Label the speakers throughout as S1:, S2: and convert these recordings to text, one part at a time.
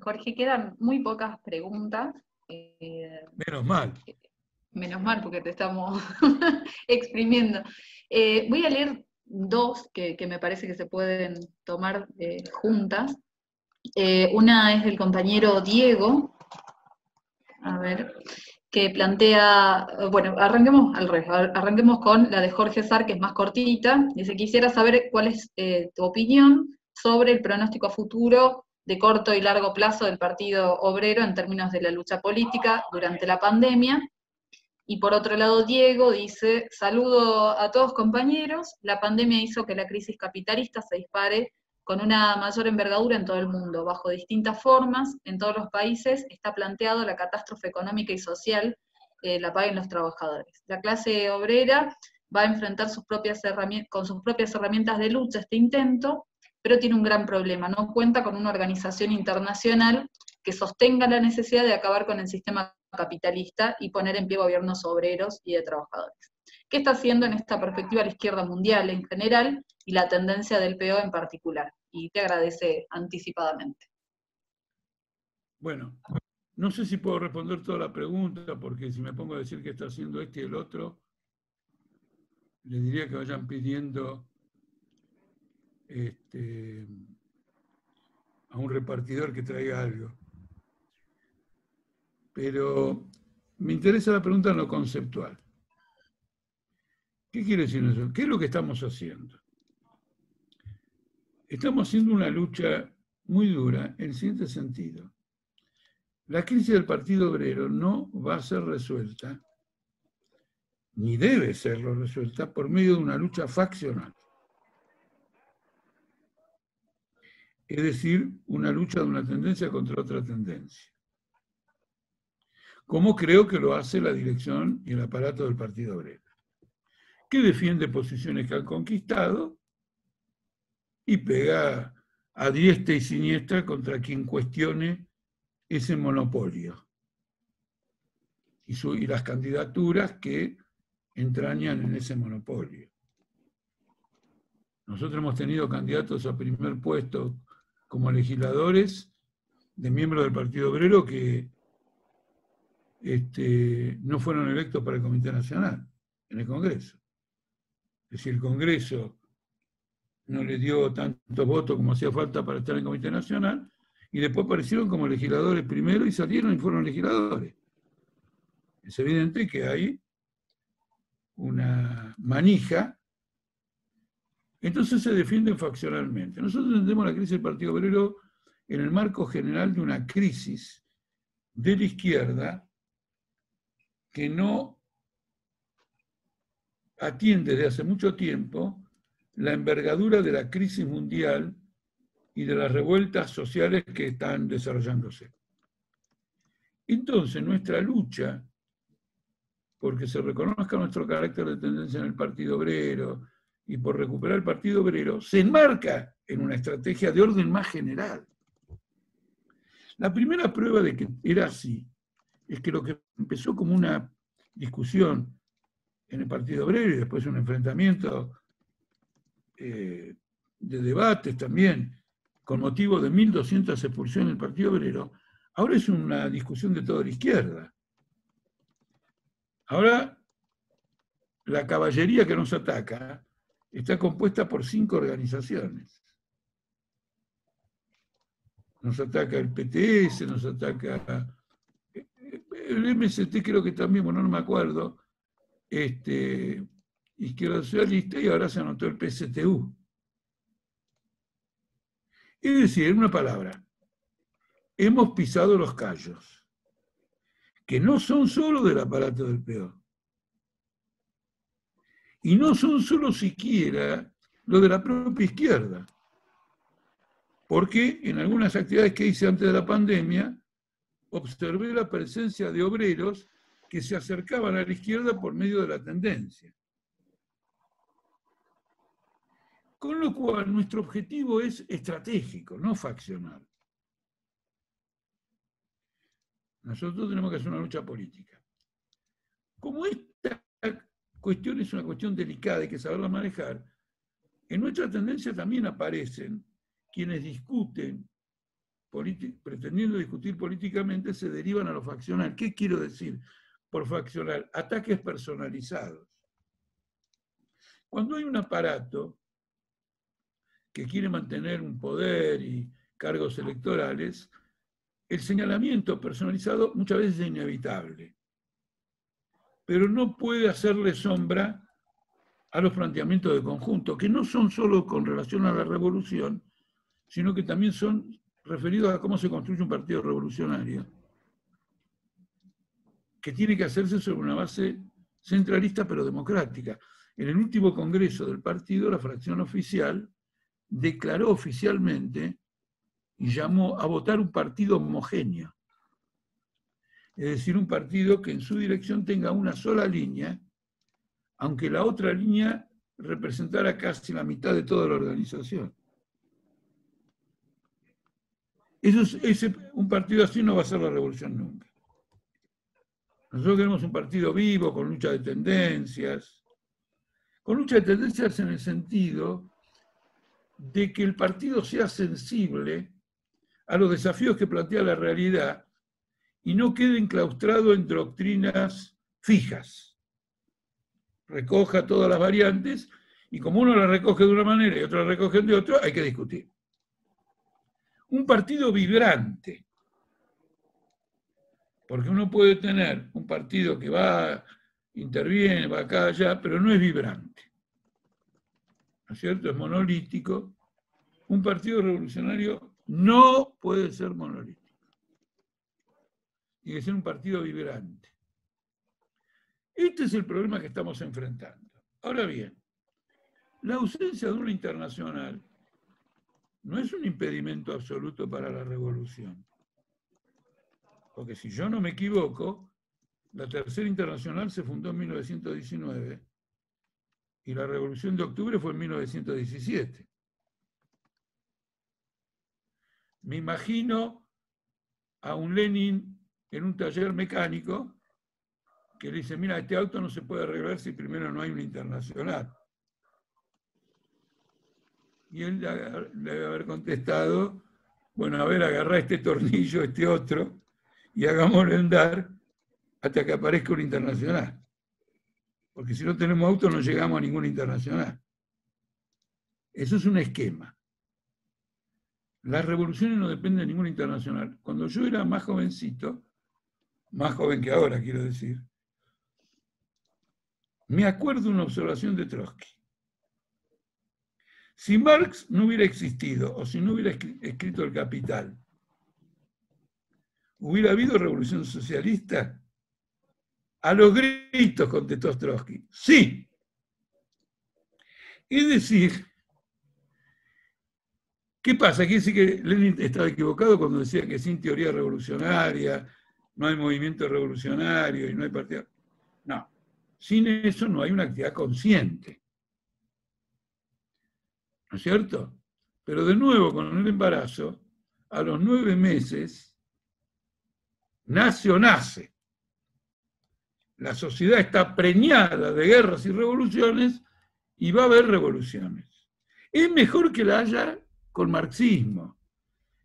S1: Jorge, quedan muy pocas preguntas.
S2: Eh, menos mal.
S1: Menos mal, porque te estamos exprimiendo. Eh, voy a leer dos que, me parece que se pueden tomar eh, juntas. una es del compañero Diego, a ver, que plantea, bueno, arranquemos al revés, arranquemos con la de Jorge Sar, que es más cortita. Dice, quisiera saber cuál es tu opinión sobre el pronóstico futuro de corto y largo plazo del Partido Obrero en términos de la lucha política durante la pandemia. Y por otro lado, Diego dice, saludo a todos compañeros, la pandemia hizo que la crisis capitalista se dispare con una mayor envergadura en todo el mundo, bajo distintas formas, en todos los países está planteado la catástrofe económica y social, eh, la paguen los trabajadores. La clase obrera va a enfrentar sus propias con sus propias herramientas de lucha este intento, pero tiene un gran problema, no cuenta con una organización internacional que sostenga la necesidad de acabar con el sistema capitalista y poner en pie gobiernos obreros y de trabajadores. ¿Qué está haciendo en esta perspectiva la izquierda mundial en general y la tendencia del PO en particular? Y te agradece anticipadamente.
S2: Bueno, no sé si puedo responder toda la pregunta, porque si me pongo a decir qué está haciendo este y el otro, le diría que vayan pidiendo este, a un repartidor que traiga algo. Pero me interesa la pregunta en lo conceptual. ¿Qué quiere decir eso? ¿Qué es lo que estamos haciendo? Estamos haciendo una lucha muy dura en el siguiente sentido. La crisis del Partido Obrero no va a ser resuelta, ni debe serlo resuelta, por medio de una lucha faccional. Es decir, una lucha de una tendencia contra otra tendencia. Como creo que lo hace la dirección y el aparato del Partido Obrero, que defiende posiciones que han conquistado y pega a diestra y siniestra contra quien cuestione ese monopolio y, y las candidaturas que entrañan en ese monopolio. Nosotros hemos tenido candidatos a primer puesto como legisladores de miembros del Partido Obrero que este, no fueron electos para el Comité Nacional en el Congreso. Es decir, el Congreso no le dio tantos votos como hacía falta para estar en el Comité Nacional, y después aparecieron como legisladores primero y salieron y fueron legisladores. Es evidente que hay una manija entonces se defienden faccionalmente. Nosotros entendemos la crisis del Partido Obrero en el marco general de una crisis de la izquierda que no atiende desde hace mucho tiempo la envergadura de la crisis mundial y de las revueltas sociales que están desarrollándose. Entonces, nuestra lucha, porque se reconozca nuestro carácter de tendencia en el Partido Obrero, y por recuperar el Partido Obrero, se enmarca en una estrategia de orden más general. La primera prueba de que era así es que lo que empezó como una discusión en el Partido Obrero y después un enfrentamiento eh, de debates también con motivo de 1.200 expulsiones del Partido Obrero, ahora es una discusión de toda la izquierda. Ahora, la caballería que nos ataca está compuesta por cinco organizaciones. Nos ataca el PTS, nos ataca el MST, creo que también, bueno, no me acuerdo, este, Izquierda Socialista y ahora se anotó el PSTU. Es decir, en una palabra, hemos pisado los callos, que no son solo del aparato del peor, y no son solo siquiera lo de la propia izquierda. Porque en algunas actividades que hice antes de la pandemia, observé la presencia de obreros que se acercaban a la izquierda por medio de la tendencia. Con lo cual, nuestro objetivo es estratégico, no faccional. Nosotros tenemos que hacer una lucha política. Como esta cuestión es una cuestión delicada, hay que saberla manejar. En nuestra tendencia también aparecen quienes discuten pretendiendo discutir políticamente, se derivan a lo faccional. ¿Qué quiero decir por faccional? Ataques personalizados. Cuando hay un aparato que quiere mantener un poder y cargos electorales, el señalamiento personalizado muchas veces es inevitable, pero no puede hacerle sombra a los planteamientos de conjunto, que no son solo con relación a la revolución, sino que también son referidos a cómo se construye un partido revolucionario, que tiene que hacerse sobre una base centralista pero democrática. En el último congreso del partido, la fracción oficial declaró oficialmente y llamó a votar un partido homogéneo. Es decir, un partido que en su dirección tenga una sola línea, aunque la otra línea representara casi la mitad de toda la organización. Eso ese, un partido así no va a ser la revolución nunca. Nosotros queremos un partido vivo, con lucha de tendencias, con lucha de tendencias en el sentido de que el partido sea sensible a los desafíos que plantea la realidad y no quede enclaustrado en doctrinas fijas. Recoja todas las variantes y como uno las recoge de una manera y otro las recoge de otra, hay que discutir. Un partido vibrante, porque uno puede tener un partido que va, interviene, va acá, allá, pero no es vibrante. ¿No es cierto? Es monolítico. Un partido revolucionario no puede ser monolítico. Tiene que ser un partido vibrante. Este es el problema que estamos enfrentando. Ahora bien, la ausencia de una internacional no es un impedimento absoluto para la revolución. Porque si yo no me equivoco, la Tercera Internacional se fundó en 1919 y la Revolución de Octubre fue en 1917. Me imagino a un Lenin en un taller mecánico que le dice, mira, este auto no se puede arreglar si primero no hay una internacional. Y él debe haber contestado, bueno, a ver, agarra este tornillo, este otro, y hagámoslo andar hasta que aparezca una internacional. Porque si no tenemos auto no llegamos a ninguna internacional. Eso es un esquema. Las revoluciones no dependen de ninguna internacional. Cuando yo era más jovencito, más joven que ahora quiero decir, me acuerdo una observación de Trotsky. Si Marx no hubiera existido o si no hubiera escrito el Capital, ¿hubiera habido revolución socialista? A los gritos contestó Trotsky. Sí. Es decir, ¿Qué pasa? Quiere decir que Lenin estaba equivocado cuando decía que sin teoría revolucionaria no hay movimiento revolucionario y no hay partido. No, sin eso no hay una actividad consciente. ¿No es cierto? Pero de nuevo, con el embarazo, a los nueve meses, nace o nace. La sociedad está preñada de guerras y revoluciones y va a haber revoluciones. Es mejor que la haya con marxismo.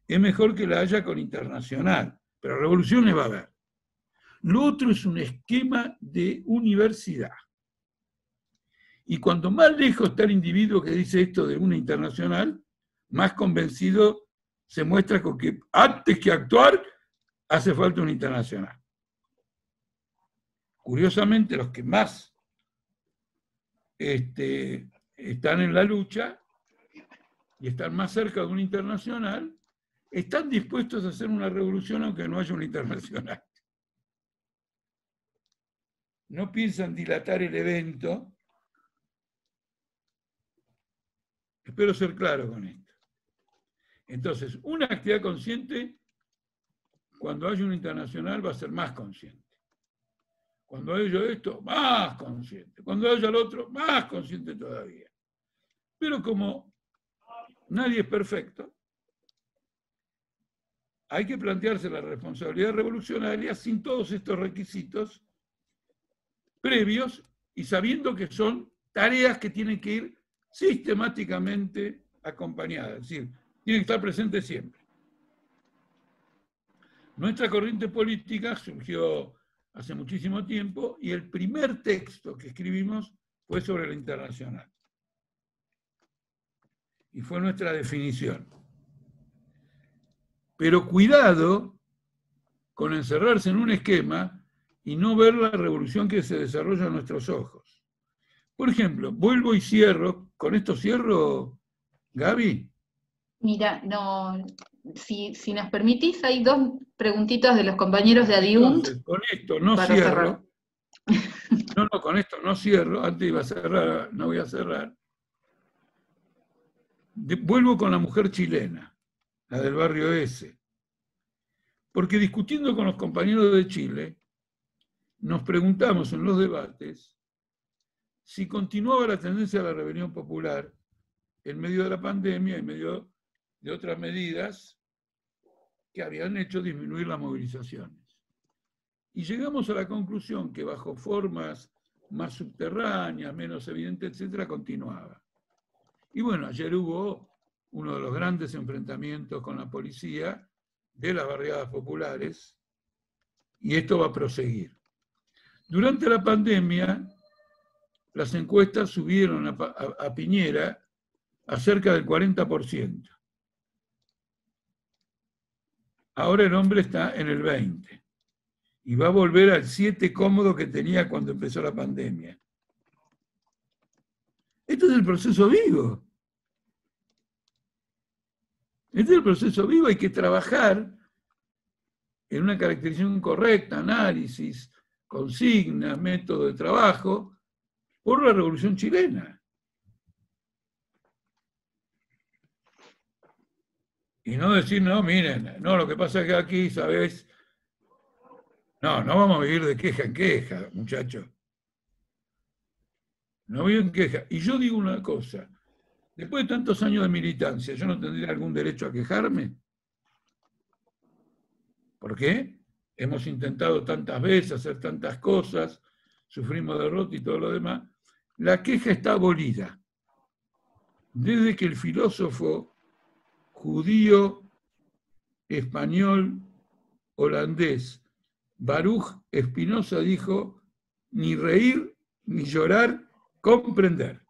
S2: Es mejor que la haya con internacional, pero revoluciones va a haber. Lo otro es un esquema de universidad. Y cuanto más lejos está el individuo que dice esto de una internacional, más convencido se muestra con que antes que actuar hace falta una internacional. Curiosamente, los que más este, están en la lucha y están más cerca de un internacional, están dispuestos a hacer una revolución aunque no haya un internacional. No piensan dilatar el evento. Espero ser claro con esto. Entonces, una actividad consciente, cuando haya un internacional, va a ser más consciente. Cuando haya esto, más consciente. Cuando haya el otro, más consciente todavía. Pero como Nadie es perfecto. Hay que plantearse la responsabilidad revolucionaria sin todos estos requisitos previos y sabiendo que son tareas que tienen que ir sistemáticamente acompañadas, es decir, tienen que estar presentes siempre. Nuestra corriente política surgió hace muchísimo tiempo y el primer texto que escribimos fue sobre la internacional. Y fue nuestra definición. Pero cuidado con encerrarse en un esquema y no ver la revolución que se desarrolla a nuestros ojos. Por ejemplo, vuelvo y cierro, con esto cierro, Gaby.
S1: Mira, no, si, nos permitís, hay dos preguntitas de los compañeros de Adiunt.
S2: con esto no cierro. No, no, con esto no cierro. Antes iba a cerrar, no voy a cerrar. vuelvo con la mujer chilena, la del barrio S. Porque discutiendo con los compañeros de Chile, nos preguntamos en los debates si continuaba la tendencia a la rebelión popular en medio de la pandemia, en medio de otras medidas que habían hecho disminuir las movilizaciones. Y llegamos a la conclusión que bajo formas más subterráneas, menos evidentes, etcétera, continuaba. Y bueno, ayer hubo uno de los grandes enfrentamientos con la policía de las barriadas populares y esto va a proseguir. Durante la pandemia, las encuestas subieron a, a Piñera a cerca del 40%. Ahora el hombre está en el 20 y va a volver al 7 cómodo que tenía cuando empezó la pandemia. Esto es el proceso vivo. Este es el proceso vivo, hay que trabajar en una caracterización correcta, análisis, consigna, método de trabajo, por la revolución chilena. Y no decir, no, miren, no, lo que pasa es que aquí, ¿sabes? No, no vamos a vivir de queja en queja, muchachos. No vivo en queja. Y yo digo una cosa, después de tantos años de militancia, ¿yo no tendría algún derecho a quejarme? ¿Por qué? Hemos intentado tantas veces hacer tantas cosas, sufrimos derrota y todo lo demás. La queja está abolida. Desde que el filósofo judío, español, holandés. Baruch Espinosa dijo, ni reír, ni llorar, comprender.